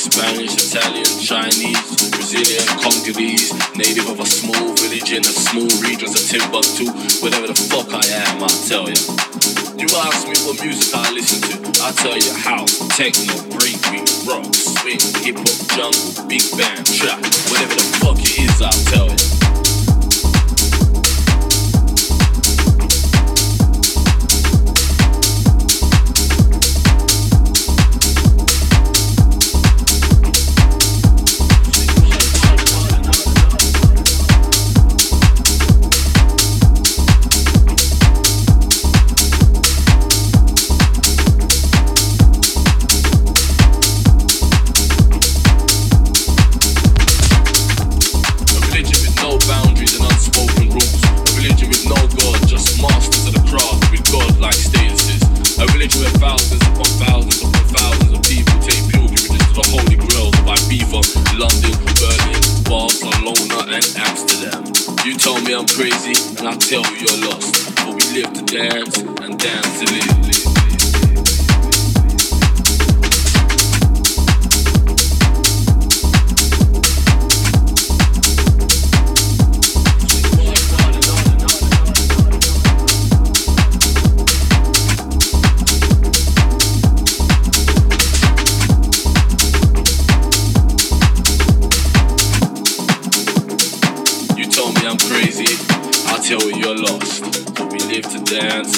Spanish, Italian, Chinese, Brazilian, Congolese, native of a small village in a small region, of Timbuktu. Whatever the fuck I am, i tell you. You ask me what music I listen to, I tell you house, techno, breakbeat, rock, swing, hip hop, jungle, big band, trap. Whatever the fuck it is, I'll tell you. I'm crazy and I tell you you're lost. But we live to dance and dance a live.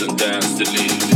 and dance to leave.